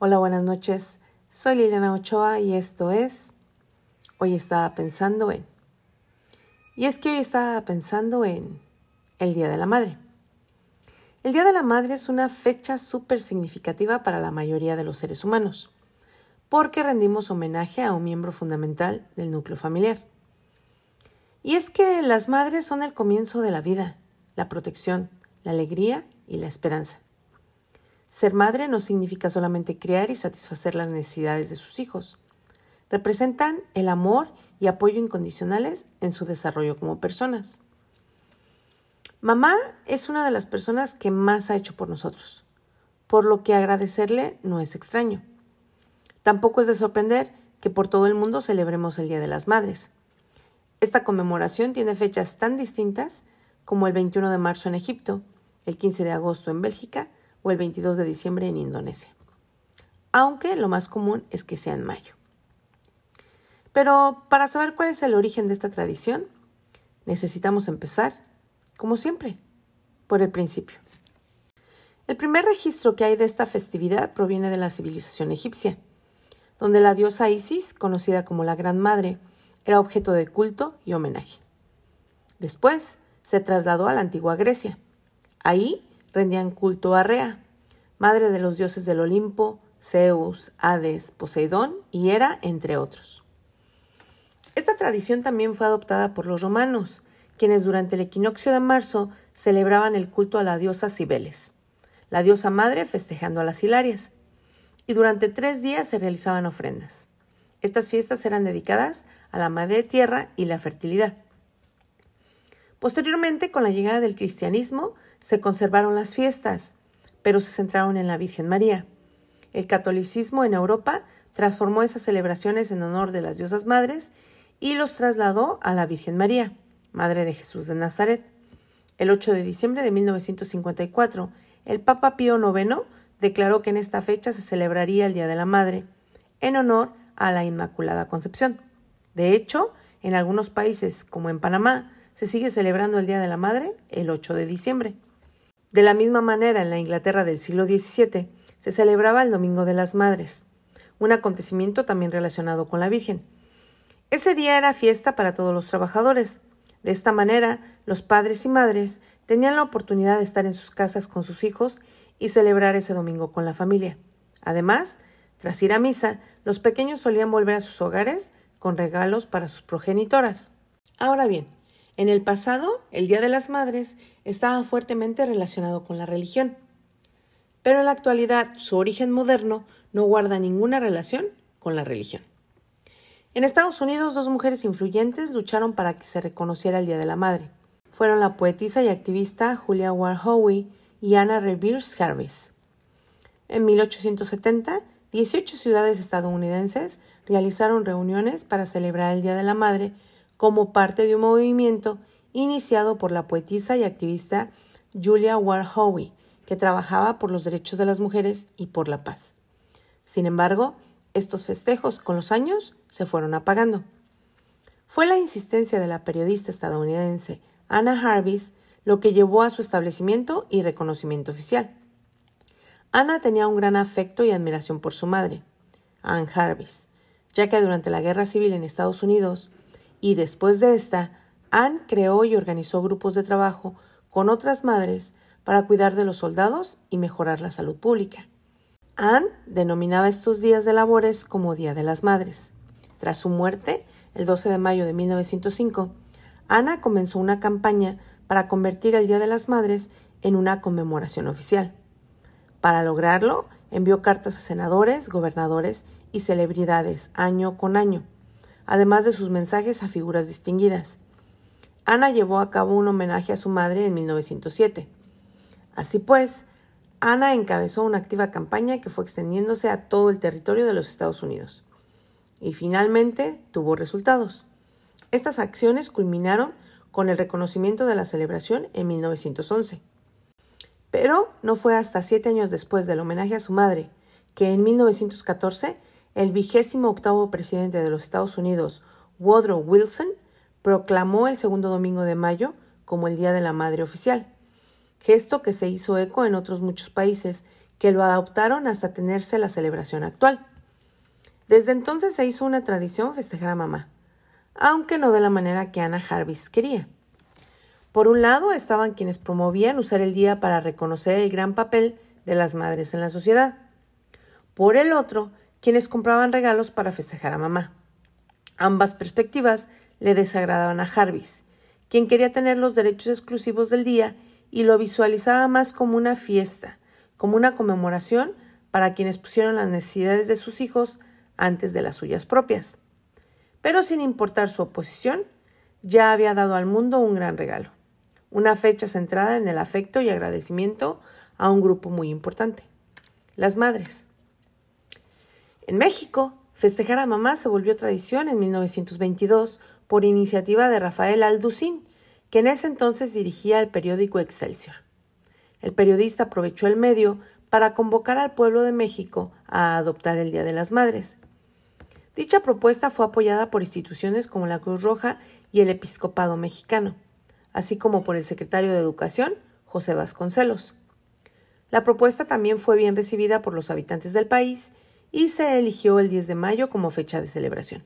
Hola, buenas noches. Soy Liliana Ochoa y esto es Hoy estaba pensando en. Y es que hoy estaba pensando en el Día de la Madre. El Día de la Madre es una fecha súper significativa para la mayoría de los seres humanos, porque rendimos homenaje a un miembro fundamental del núcleo familiar. Y es que las madres son el comienzo de la vida, la protección, la alegría y la esperanza. Ser madre no significa solamente criar y satisfacer las necesidades de sus hijos. Representan el amor y apoyo incondicionales en su desarrollo como personas. Mamá es una de las personas que más ha hecho por nosotros, por lo que agradecerle no es extraño. Tampoco es de sorprender que por todo el mundo celebremos el Día de las Madres. Esta conmemoración tiene fechas tan distintas como el 21 de marzo en Egipto, el 15 de agosto en Bélgica o el 22 de diciembre en Indonesia. Aunque lo más común es que sea en mayo. Pero para saber cuál es el origen de esta tradición, necesitamos empezar, como siempre, por el principio. El primer registro que hay de esta festividad proviene de la civilización egipcia, donde la diosa Isis, conocida como la Gran Madre, era objeto de culto y homenaje. Después se trasladó a la antigua Grecia. Ahí rendían culto a Rea, madre de los dioses del Olimpo, Zeus, Hades, Poseidón y Hera, entre otros. Esta tradición también fue adoptada por los romanos, quienes durante el equinoccio de marzo celebraban el culto a la diosa Cibeles, la diosa madre festejando a las Hilarias, y durante tres días se realizaban ofrendas. Estas fiestas eran dedicadas a la madre tierra y la fertilidad. Posteriormente, con la llegada del cristianismo, se conservaron las fiestas, pero se centraron en la Virgen María. El catolicismo en Europa transformó esas celebraciones en honor de las diosas madres y los trasladó a la Virgen María, Madre de Jesús de Nazaret. El 8 de diciembre de 1954, el Papa Pío IX declaró que en esta fecha se celebraría el Día de la Madre, en honor a la Inmaculada Concepción. De hecho, en algunos países, como en Panamá, se sigue celebrando el Día de la Madre el 8 de diciembre. De la misma manera, en la Inglaterra del siglo XVII se celebraba el Domingo de las Madres, un acontecimiento también relacionado con la Virgen. Ese día era fiesta para todos los trabajadores. De esta manera, los padres y madres tenían la oportunidad de estar en sus casas con sus hijos y celebrar ese domingo con la familia. Además, tras ir a misa, los pequeños solían volver a sus hogares con regalos para sus progenitoras. Ahora bien, en el pasado, el Día de las Madres estaba fuertemente relacionado con la religión, pero en la actualidad su origen moderno no guarda ninguna relación con la religión. En Estados Unidos, dos mujeres influyentes lucharon para que se reconociera el Día de la Madre. Fueron la poetisa y activista Julia Ward Howe y Anna Revers Harris. En 1870, 18 ciudades estadounidenses realizaron reuniones para celebrar el Día de la Madre como parte de un movimiento iniciado por la poetisa y activista Julia Ward Howe, que trabajaba por los derechos de las mujeres y por la paz. Sin embargo, estos festejos con los años se fueron apagando. Fue la insistencia de la periodista estadounidense Anna Jarvis lo que llevó a su establecimiento y reconocimiento oficial. Anna tenía un gran afecto y admiración por su madre, Anne Jarvis, ya que durante la Guerra Civil en Estados Unidos y después de esta, Anne creó y organizó grupos de trabajo con otras madres para cuidar de los soldados y mejorar la salud pública. Anne denominaba estos días de labores como Día de las Madres. Tras su muerte, el 12 de mayo de 1905, Ana comenzó una campaña para convertir el Día de las Madres en una conmemoración oficial. Para lograrlo, envió cartas a senadores, gobernadores y celebridades año con año, además de sus mensajes a figuras distinguidas. Ana llevó a cabo un homenaje a su madre en 1907. Así pues, Ana encabezó una activa campaña que fue extendiéndose a todo el territorio de los Estados Unidos. Y finalmente tuvo resultados. Estas acciones culminaron con el reconocimiento de la celebración en 1911. Pero no fue hasta siete años después del homenaje a su madre que en 1914 el vigésimo octavo presidente de los Estados Unidos, Woodrow Wilson, proclamó el segundo domingo de mayo como el Día de la Madre oficial, gesto que se hizo eco en otros muchos países que lo adoptaron hasta tenerse la celebración actual. Desde entonces se hizo una tradición festejar a mamá, aunque no de la manera que Ana Jarvis quería. Por un lado estaban quienes promovían usar el día para reconocer el gran papel de las madres en la sociedad. Por el otro, quienes compraban regalos para festejar a mamá. Ambas perspectivas le desagradaban a Jarvis, quien quería tener los derechos exclusivos del día y lo visualizaba más como una fiesta, como una conmemoración para quienes pusieron las necesidades de sus hijos antes de las suyas propias. Pero sin importar su oposición, ya había dado al mundo un gran regalo, una fecha centrada en el afecto y agradecimiento a un grupo muy importante, las madres. En México, Festejar a mamá se volvió tradición en 1922 por iniciativa de Rafael Alducín, que en ese entonces dirigía el periódico Excelsior. El periodista aprovechó el medio para convocar al pueblo de México a adoptar el Día de las Madres. Dicha propuesta fue apoyada por instituciones como la Cruz Roja y el Episcopado Mexicano, así como por el secretario de Educación, José Vasconcelos. La propuesta también fue bien recibida por los habitantes del país y se eligió el 10 de mayo como fecha de celebración.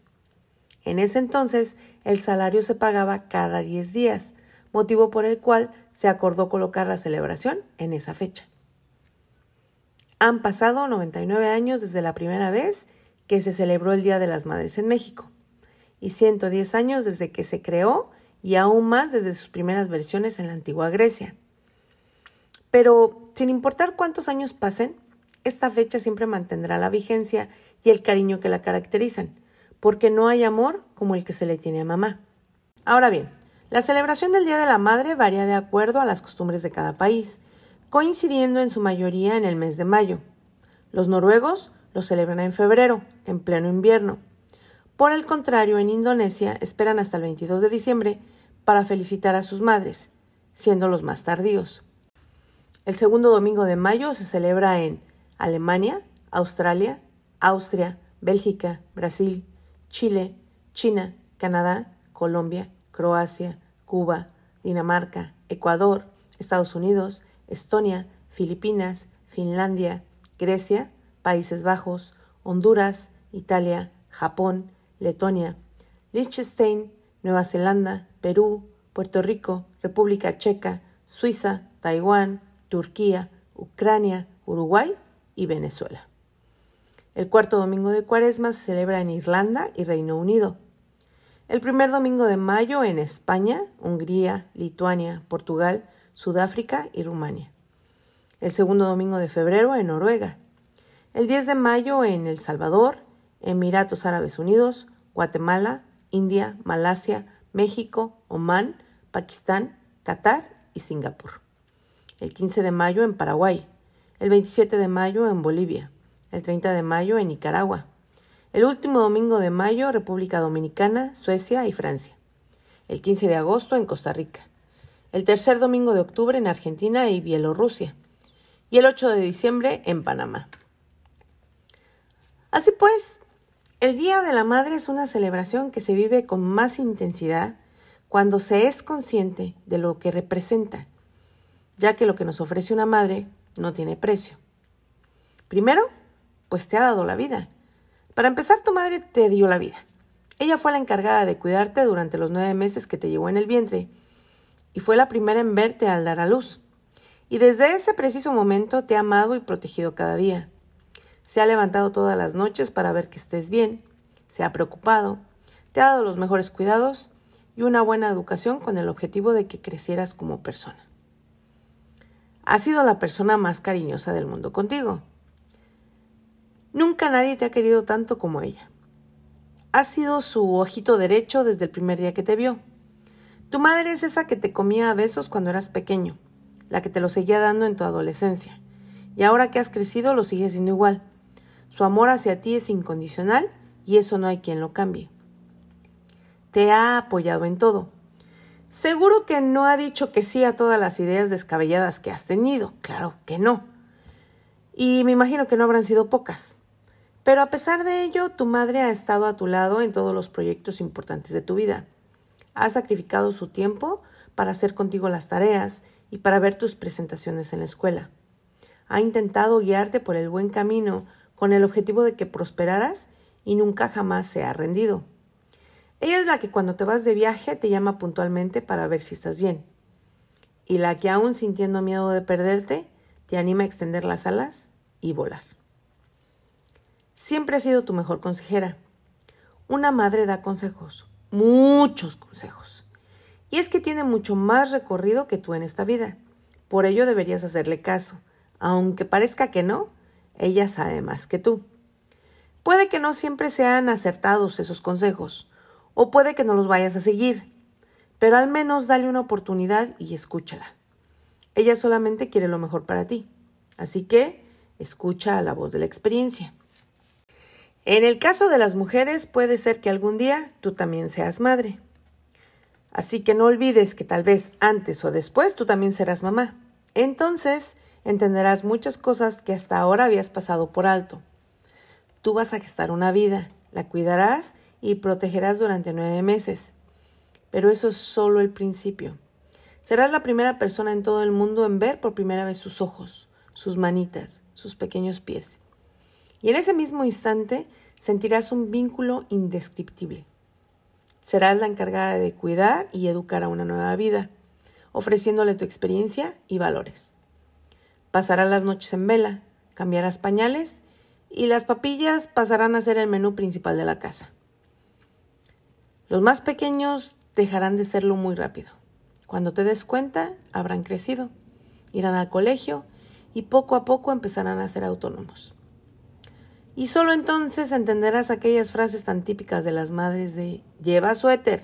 En ese entonces, el salario se pagaba cada 10 días, motivo por el cual se acordó colocar la celebración en esa fecha. Han pasado 99 años desde la primera vez que se celebró el Día de las Madres en México, y 110 años desde que se creó y aún más desde sus primeras versiones en la antigua Grecia. Pero, sin importar cuántos años pasen, esta fecha siempre mantendrá la vigencia y el cariño que la caracterizan, porque no hay amor como el que se le tiene a mamá. Ahora bien, la celebración del Día de la Madre varía de acuerdo a las costumbres de cada país, coincidiendo en su mayoría en el mes de mayo. Los noruegos lo celebran en febrero, en pleno invierno. Por el contrario, en Indonesia esperan hasta el 22 de diciembre para felicitar a sus madres, siendo los más tardíos. El segundo domingo de mayo se celebra en Alemania, Australia, Austria, Bélgica, Brasil, Chile, China, Canadá, Colombia, Croacia, Cuba, Dinamarca, Ecuador, Estados Unidos, Estonia, Filipinas, Finlandia, Grecia, Países Bajos, Honduras, Italia, Japón, Letonia, Liechtenstein, Nueva Zelanda, Perú, Puerto Rico, República Checa, Suiza, Taiwán, Turquía, Ucrania, Uruguay y Venezuela. El cuarto domingo de Cuaresma se celebra en Irlanda y Reino Unido. El primer domingo de mayo en España, Hungría, Lituania, Portugal, Sudáfrica y Rumania. El segundo domingo de febrero en Noruega. El 10 de mayo en El Salvador, Emiratos Árabes Unidos, Guatemala, India, Malasia, México, Omán, Pakistán, Qatar y Singapur. El 15 de mayo en Paraguay, el 27 de mayo en Bolivia, el 30 de mayo en Nicaragua, el último domingo de mayo República Dominicana, Suecia y Francia, el 15 de agosto en Costa Rica, el tercer domingo de octubre en Argentina y Bielorrusia, y el 8 de diciembre en Panamá. Así pues, el Día de la Madre es una celebración que se vive con más intensidad cuando se es consciente de lo que representa, ya que lo que nos ofrece una madre no tiene precio. Primero, pues te ha dado la vida. Para empezar, tu madre te dio la vida. Ella fue la encargada de cuidarte durante los nueve meses que te llevó en el vientre y fue la primera en verte al dar a luz. Y desde ese preciso momento te ha amado y protegido cada día. Se ha levantado todas las noches para ver que estés bien, se ha preocupado, te ha dado los mejores cuidados y una buena educación con el objetivo de que crecieras como persona ha sido la persona más cariñosa del mundo contigo. Nunca nadie te ha querido tanto como ella. Ha sido su ojito derecho desde el primer día que te vio. Tu madre es esa que te comía a besos cuando eras pequeño, la que te lo seguía dando en tu adolescencia, y ahora que has crecido lo sigue siendo igual. Su amor hacia ti es incondicional y eso no hay quien lo cambie. Te ha apoyado en todo, Seguro que no ha dicho que sí a todas las ideas descabelladas que has tenido, claro que no. Y me imagino que no habrán sido pocas. Pero a pesar de ello, tu madre ha estado a tu lado en todos los proyectos importantes de tu vida. Ha sacrificado su tiempo para hacer contigo las tareas y para ver tus presentaciones en la escuela. ha intentado guiarte por el buen camino con el objetivo de que prosperaras y nunca jamás se ha rendido. Ella es la que cuando te vas de viaje te llama puntualmente para ver si estás bien. Y la que aún sintiendo miedo de perderte, te anima a extender las alas y volar. Siempre ha sido tu mejor consejera. Una madre da consejos, muchos consejos. Y es que tiene mucho más recorrido que tú en esta vida. Por ello deberías hacerle caso. Aunque parezca que no, ella sabe más que tú. Puede que no siempre sean acertados esos consejos, o puede que no los vayas a seguir, pero al menos dale una oportunidad y escúchala. Ella solamente quiere lo mejor para ti, así que escucha a la voz de la experiencia. En el caso de las mujeres puede ser que algún día tú también seas madre. Así que no olvides que tal vez antes o después tú también serás mamá. Entonces entenderás muchas cosas que hasta ahora habías pasado por alto. Tú vas a gestar una vida, la cuidarás y protegerás durante nueve meses. Pero eso es solo el principio. Serás la primera persona en todo el mundo en ver por primera vez sus ojos, sus manitas, sus pequeños pies. Y en ese mismo instante sentirás un vínculo indescriptible. Serás la encargada de cuidar y educar a una nueva vida, ofreciéndole tu experiencia y valores. Pasarás las noches en vela, cambiarás pañales y las papillas pasarán a ser el menú principal de la casa. Los más pequeños dejarán de serlo muy rápido. Cuando te des cuenta, habrán crecido, irán al colegio y poco a poco empezarán a ser autónomos. Y solo entonces entenderás aquellas frases tan típicas de las madres de lleva suéter,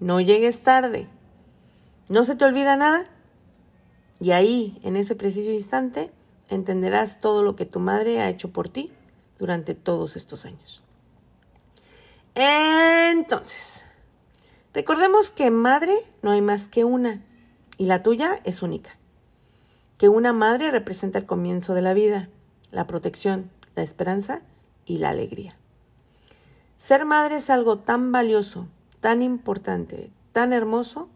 no llegues tarde, no se te olvida nada. Y ahí, en ese preciso instante, entenderás todo lo que tu madre ha hecho por ti durante todos estos años. Entonces, recordemos que madre no hay más que una y la tuya es única. Que una madre representa el comienzo de la vida, la protección, la esperanza y la alegría. Ser madre es algo tan valioso, tan importante, tan hermoso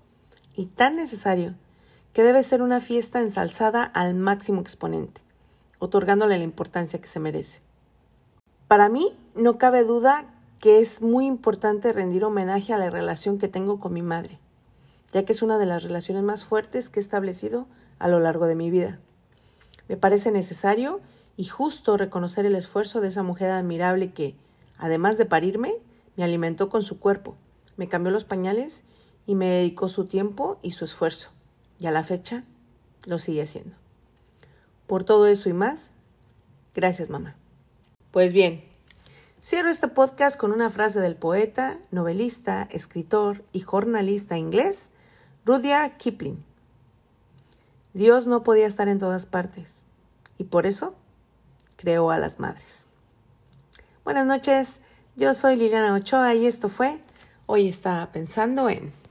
y tan necesario que debe ser una fiesta ensalzada al máximo exponente, otorgándole la importancia que se merece. Para mí no cabe duda que es muy importante rendir homenaje a la relación que tengo con mi madre, ya que es una de las relaciones más fuertes que he establecido a lo largo de mi vida. Me parece necesario y justo reconocer el esfuerzo de esa mujer admirable que, además de parirme, me alimentó con su cuerpo, me cambió los pañales y me dedicó su tiempo y su esfuerzo. Y a la fecha lo sigue haciendo. Por todo eso y más, gracias mamá. Pues bien, cierro este podcast con una frase del poeta, novelista, escritor y jornalista inglés Rudyard Kipling. Dios no podía estar en todas partes y por eso creó a las madres. Buenas noches, yo soy Liliana Ochoa y esto fue Hoy estaba pensando en...